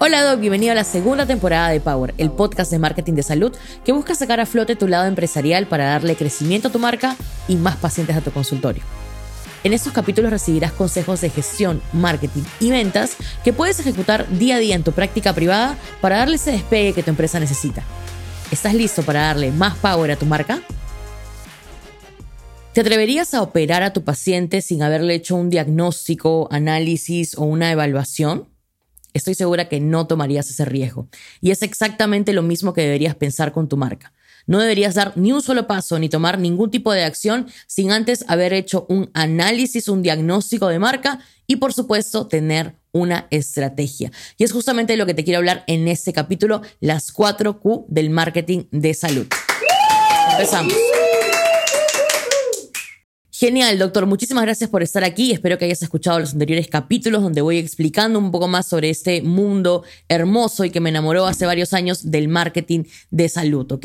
Hola Doc, bienvenido a la segunda temporada de Power, el podcast de marketing de salud que busca sacar a flote tu lado empresarial para darle crecimiento a tu marca y más pacientes a tu consultorio. En estos capítulos recibirás consejos de gestión, marketing y ventas que puedes ejecutar día a día en tu práctica privada para darle ese despegue que tu empresa necesita. ¿Estás listo para darle más power a tu marca? ¿Te atreverías a operar a tu paciente sin haberle hecho un diagnóstico, análisis o una evaluación? Estoy segura que no tomarías ese riesgo. Y es exactamente lo mismo que deberías pensar con tu marca. No deberías dar ni un solo paso ni tomar ningún tipo de acción sin antes haber hecho un análisis, un diagnóstico de marca y por supuesto tener una estrategia. Y es justamente lo que te quiero hablar en este capítulo, las 4 Q del marketing de salud. Empezamos. Genial, doctor. Muchísimas gracias por estar aquí. Espero que hayas escuchado los anteriores capítulos donde voy explicando un poco más sobre este mundo hermoso y que me enamoró hace varios años del marketing de salud, ¿ok?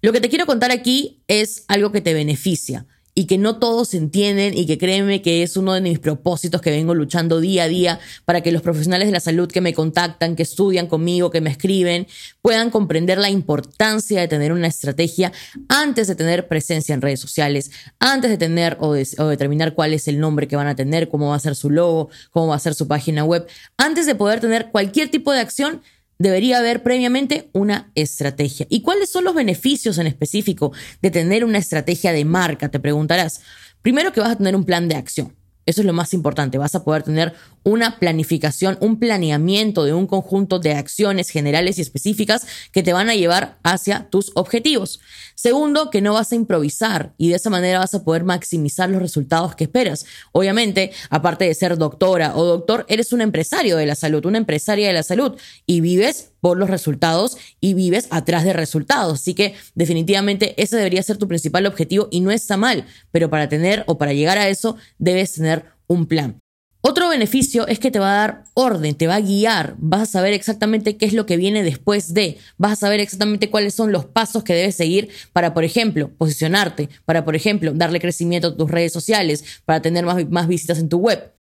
Lo que te quiero contar aquí es algo que te beneficia y que no todos entienden y que créeme que es uno de mis propósitos que vengo luchando día a día para que los profesionales de la salud que me contactan, que estudian conmigo, que me escriben, puedan comprender la importancia de tener una estrategia antes de tener presencia en redes sociales, antes de tener o, o determinar cuál es el nombre que van a tener, cómo va a ser su logo, cómo va a ser su página web, antes de poder tener cualquier tipo de acción debería haber previamente una estrategia. ¿Y cuáles son los beneficios en específico de tener una estrategia de marca? Te preguntarás. Primero que vas a tener un plan de acción. Eso es lo más importante. Vas a poder tener una planificación, un planeamiento de un conjunto de acciones generales y específicas que te van a llevar hacia tus objetivos. Segundo, que no vas a improvisar y de esa manera vas a poder maximizar los resultados que esperas. Obviamente, aparte de ser doctora o doctor, eres un empresario de la salud, una empresaria de la salud y vives por los resultados y vives atrás de resultados. Así que definitivamente ese debería ser tu principal objetivo y no está mal, pero para tener o para llegar a eso debes tener un plan. Otro beneficio es que te va a dar orden, te va a guiar, vas a saber exactamente qué es lo que viene después de, vas a saber exactamente cuáles son los pasos que debes seguir para, por ejemplo, posicionarte, para, por ejemplo, darle crecimiento a tus redes sociales, para tener más, más visitas en tu web.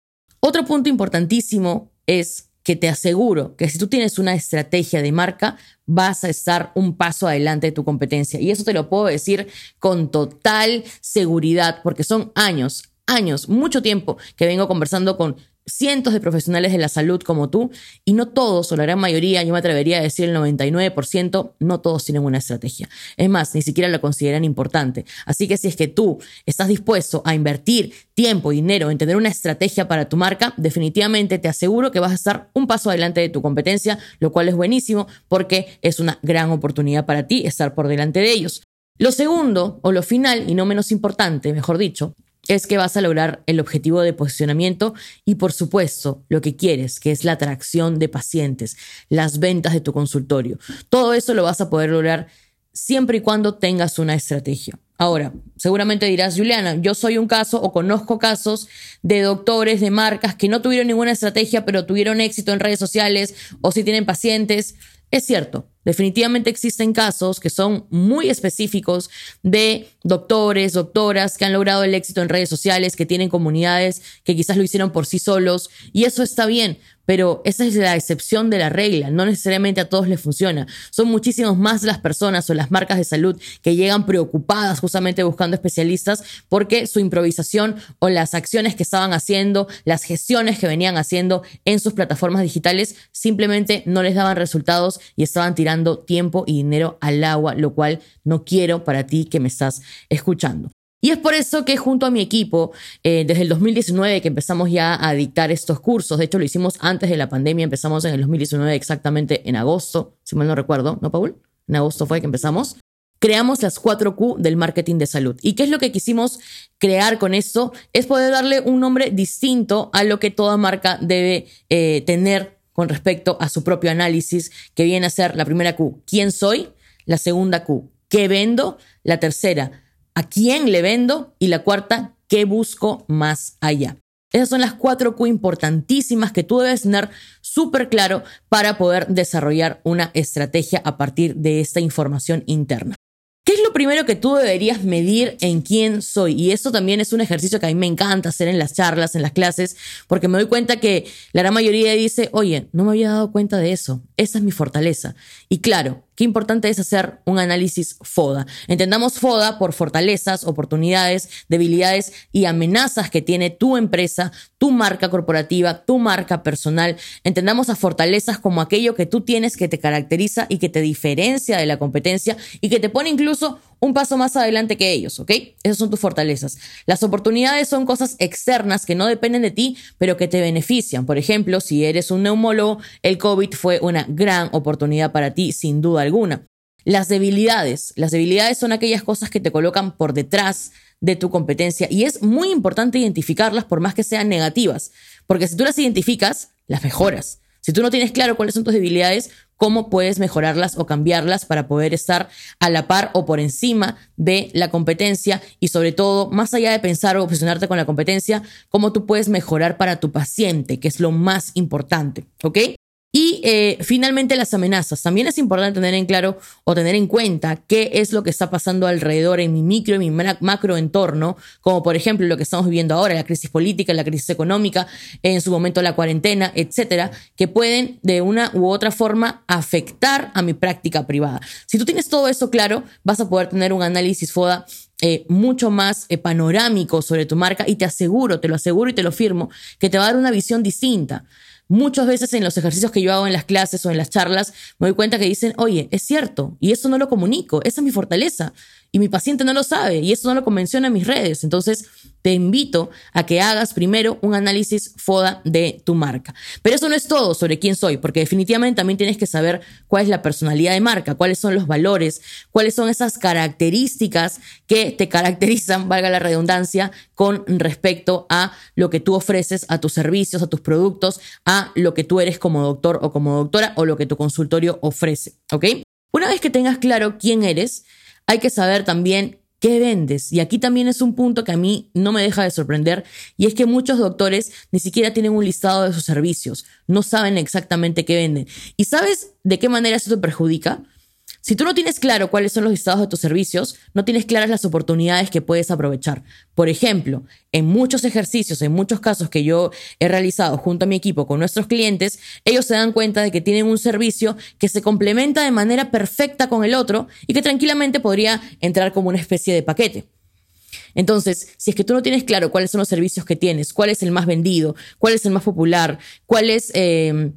Otro punto importantísimo es que te aseguro que si tú tienes una estrategia de marca, vas a estar un paso adelante de tu competencia. Y eso te lo puedo decir con total seguridad, porque son años, años, mucho tiempo que vengo conversando con cientos de profesionales de la salud como tú y no todos, o la gran mayoría, yo me atrevería a decir el 99%, no todos tienen una estrategia. Es más, ni siquiera la consideran importante. Así que si es que tú estás dispuesto a invertir tiempo dinero en tener una estrategia para tu marca, definitivamente te aseguro que vas a estar un paso adelante de tu competencia, lo cual es buenísimo porque es una gran oportunidad para ti estar por delante de ellos. Lo segundo, o lo final, y no menos importante, mejor dicho, es que vas a lograr el objetivo de posicionamiento y por supuesto lo que quieres, que es la atracción de pacientes, las ventas de tu consultorio. Todo eso lo vas a poder lograr siempre y cuando tengas una estrategia. Ahora, seguramente dirás, Juliana, yo soy un caso o conozco casos de doctores, de marcas que no tuvieron ninguna estrategia, pero tuvieron éxito en redes sociales o si tienen pacientes. Es cierto, definitivamente existen casos que son muy específicos de doctores, doctoras que han logrado el éxito en redes sociales, que tienen comunidades que quizás lo hicieron por sí solos y eso está bien, pero esa es la excepción de la regla, no necesariamente a todos les funciona. Son muchísimos más las personas o las marcas de salud que llegan preocupadas justamente buscando especialistas porque su improvisación o las acciones que estaban haciendo, las gestiones que venían haciendo en sus plataformas digitales simplemente no les daban resultados y estaban tirando tiempo y dinero al agua, lo cual no quiero para ti que me estás escuchando. Y es por eso que junto a mi equipo, eh, desde el 2019 que empezamos ya a dictar estos cursos, de hecho lo hicimos antes de la pandemia, empezamos en el 2019 exactamente en agosto, si mal no recuerdo, ¿no, Paul? En agosto fue que empezamos. Creamos las 4Q del marketing de salud. ¿Y qué es lo que quisimos crear con esto? Es poder darle un nombre distinto a lo que toda marca debe eh, tener con respecto a su propio análisis, que viene a ser la primera Q, ¿quién soy? La segunda Q, ¿qué vendo? La tercera, a quién le vendo y la cuarta, qué busco más allá. Esas son las cuatro Q importantísimas que tú debes tener súper claro para poder desarrollar una estrategia a partir de esta información interna primero que tú deberías medir en quién soy. Y eso también es un ejercicio que a mí me encanta hacer en las charlas, en las clases, porque me doy cuenta que la gran mayoría dice, oye, no me había dado cuenta de eso. Esa es mi fortaleza. Y claro, Qué importante es hacer un análisis FODA. Entendamos FODA por fortalezas, oportunidades, debilidades y amenazas que tiene tu empresa, tu marca corporativa, tu marca personal. Entendamos a fortalezas como aquello que tú tienes que te caracteriza y que te diferencia de la competencia y que te pone incluso un paso más adelante que ellos, ¿ok? Esas son tus fortalezas. Las oportunidades son cosas externas que no dependen de ti, pero que te benefician. Por ejemplo, si eres un neumólogo, el COVID fue una gran oportunidad para ti, sin duda alguna. Las debilidades. Las debilidades son aquellas cosas que te colocan por detrás de tu competencia y es muy importante identificarlas por más que sean negativas, porque si tú las identificas, las mejoras. Si tú no tienes claro cuáles son tus debilidades, cómo puedes mejorarlas o cambiarlas para poder estar a la par o por encima de la competencia y sobre todo, más allá de pensar o obsesionarte con la competencia, cómo tú puedes mejorar para tu paciente, que es lo más importante, ¿ok? Eh, finalmente las amenazas. También es importante tener en claro o tener en cuenta qué es lo que está pasando alrededor en mi micro y mi macro entorno, como por ejemplo lo que estamos viviendo ahora, la crisis política, la crisis económica, en su momento la cuarentena, etcétera, que pueden de una u otra forma afectar a mi práctica privada. Si tú tienes todo eso claro, vas a poder tener un análisis FODA eh, mucho más eh, panorámico sobre tu marca y te aseguro, te lo aseguro y te lo firmo, que te va a dar una visión distinta. Muchas veces en los ejercicios que yo hago en las clases o en las charlas, me doy cuenta que dicen, oye, es cierto, y eso no lo comunico, esa es mi fortaleza y mi paciente no lo sabe y eso no lo convenciona en mis redes. Entonces, te invito a que hagas primero un análisis FODA de tu marca. Pero eso no es todo sobre quién soy, porque definitivamente también tienes que saber cuál es la personalidad de marca, cuáles son los valores, cuáles son esas características que te caracterizan, valga la redundancia, con respecto a lo que tú ofreces, a tus servicios, a tus productos, a lo que tú eres como doctor o como doctora o lo que tu consultorio ofrece. ¿Ok? Una vez que tengas claro quién eres, hay que saber también qué vendes. Y aquí también es un punto que a mí no me deja de sorprender, y es que muchos doctores ni siquiera tienen un listado de sus servicios, no saben exactamente qué venden. ¿Y sabes de qué manera eso te perjudica? Si tú no tienes claro cuáles son los listados de tus servicios, no tienes claras las oportunidades que puedes aprovechar. Por ejemplo, en muchos ejercicios, en muchos casos que yo he realizado junto a mi equipo con nuestros clientes, ellos se dan cuenta de que tienen un servicio que se complementa de manera perfecta con el otro y que tranquilamente podría entrar como una especie de paquete. Entonces, si es que tú no tienes claro cuáles son los servicios que tienes, cuál es el más vendido, cuál es el más popular, cuál es... Eh,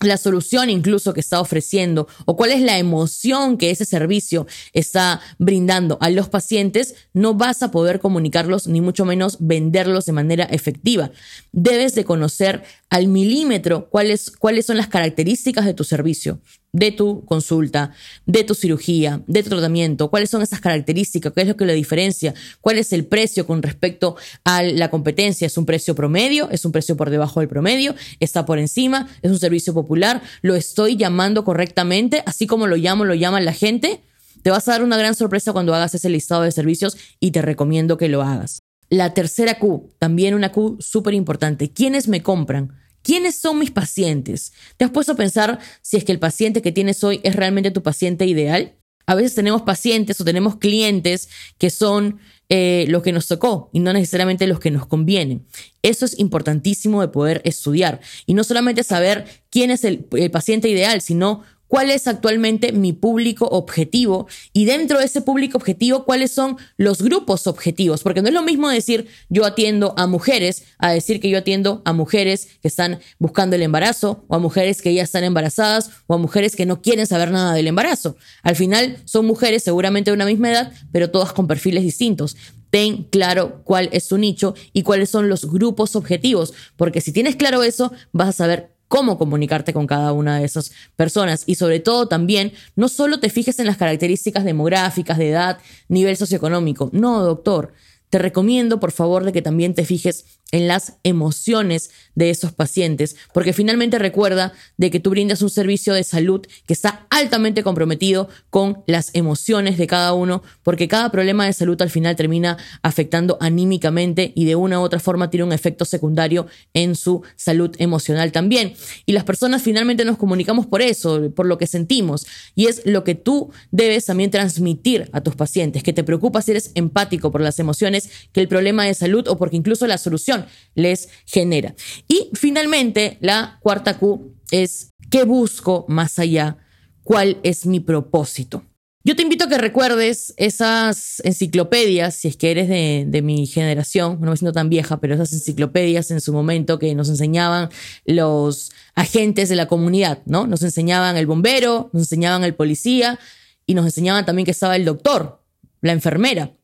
la solución incluso que está ofreciendo o cuál es la emoción que ese servicio está brindando a los pacientes, no vas a poder comunicarlos ni mucho menos venderlos de manera efectiva. Debes de conocer al milímetro cuáles, cuáles son las características de tu servicio de tu consulta, de tu cirugía, de tu tratamiento, cuáles son esas características, qué es lo que lo diferencia, cuál es el precio con respecto a la competencia, es un precio promedio, es un precio por debajo del promedio, está por encima, es un servicio popular, lo estoy llamando correctamente, así como lo llamo, lo llama la gente. Te vas a dar una gran sorpresa cuando hagas ese listado de servicios y te recomiendo que lo hagas. La tercera Q, también una Q súper importante. ¿Quiénes me compran? ¿Quiénes son mis pacientes? ¿Te has puesto a pensar si es que el paciente que tienes hoy es realmente tu paciente ideal? A veces tenemos pacientes o tenemos clientes que son eh, los que nos tocó y no necesariamente los que nos convienen. Eso es importantísimo de poder estudiar y no solamente saber quién es el paciente ideal, sino cuál es actualmente mi público objetivo y dentro de ese público objetivo cuáles son los grupos objetivos, porque no es lo mismo decir yo atiendo a mujeres a decir que yo atiendo a mujeres que están buscando el embarazo o a mujeres que ya están embarazadas o a mujeres que no quieren saber nada del embarazo. Al final son mujeres seguramente de una misma edad, pero todas con perfiles distintos. Ten claro cuál es su nicho y cuáles son los grupos objetivos, porque si tienes claro eso, vas a saber cómo comunicarte con cada una de esas personas y sobre todo también no solo te fijes en las características demográficas, de edad, nivel socioeconómico. No, doctor. Te recomiendo, por favor, de que también te fijes en las emociones de esos pacientes, porque finalmente recuerda de que tú brindas un servicio de salud que está altamente comprometido con las emociones de cada uno, porque cada problema de salud al final termina afectando anímicamente y de una u otra forma tiene un efecto secundario en su salud emocional también. Y las personas finalmente nos comunicamos por eso, por lo que sentimos, y es lo que tú debes también transmitir a tus pacientes, que te preocupa si eres empático por las emociones que el problema de salud o porque incluso la solución les genera. Y finalmente, la cuarta Q es ¿qué busco más allá? ¿Cuál es mi propósito? Yo te invito a que recuerdes esas enciclopedias, si es que eres de, mi generación, no me siento tan vieja, pero esas enciclopedias en su momento que nos enseñaban los agentes de la comunidad, ¿no? Nos enseñaban el bombero, nos enseñaban el policía y nos enseñaban también que estaba el doctor, la enfermera,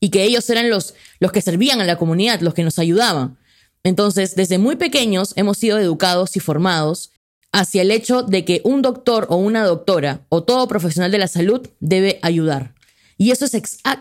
y que ellos eran los, los que servían a la comunidad, los que nos ayudaban. Entonces, desde muy pequeños hemos sido educados y formados hacia el hecho de que un doctor o una doctora o todo profesional de la salud debe ayudar. Y eso es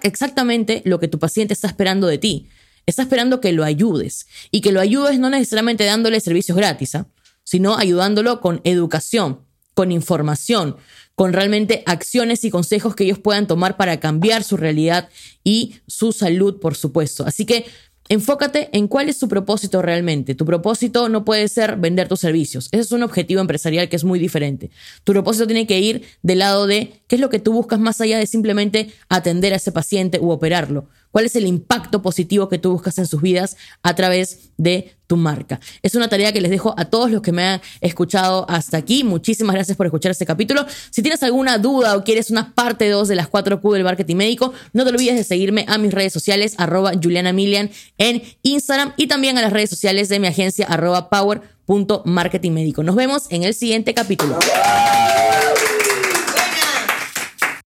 exactamente lo que tu paciente está esperando de ti. Está esperando que lo ayudes. Y que lo ayudes no necesariamente dándole servicios gratis, ¿ah? sino ayudándolo con educación, con información, con realmente acciones y consejos que ellos puedan tomar para cambiar su realidad y su salud, por supuesto. Así que Enfócate en cuál es tu propósito realmente. Tu propósito no puede ser vender tus servicios. Ese es un objetivo empresarial que es muy diferente. Tu propósito tiene que ir del lado de qué es lo que tú buscas más allá de simplemente atender a ese paciente u operarlo. ¿Cuál es el impacto positivo que tú buscas en sus vidas a través de tu marca? Es una tarea que les dejo a todos los que me han escuchado hasta aquí. Muchísimas gracias por escuchar este capítulo. Si tienes alguna duda o quieres una parte 2 de las 4 Q del marketing médico, no te olvides de seguirme a mis redes sociales, arroba Juliana Milian en Instagram y también a las redes sociales de mi agencia, arroba power.marketingmédico. Nos vemos en el siguiente capítulo.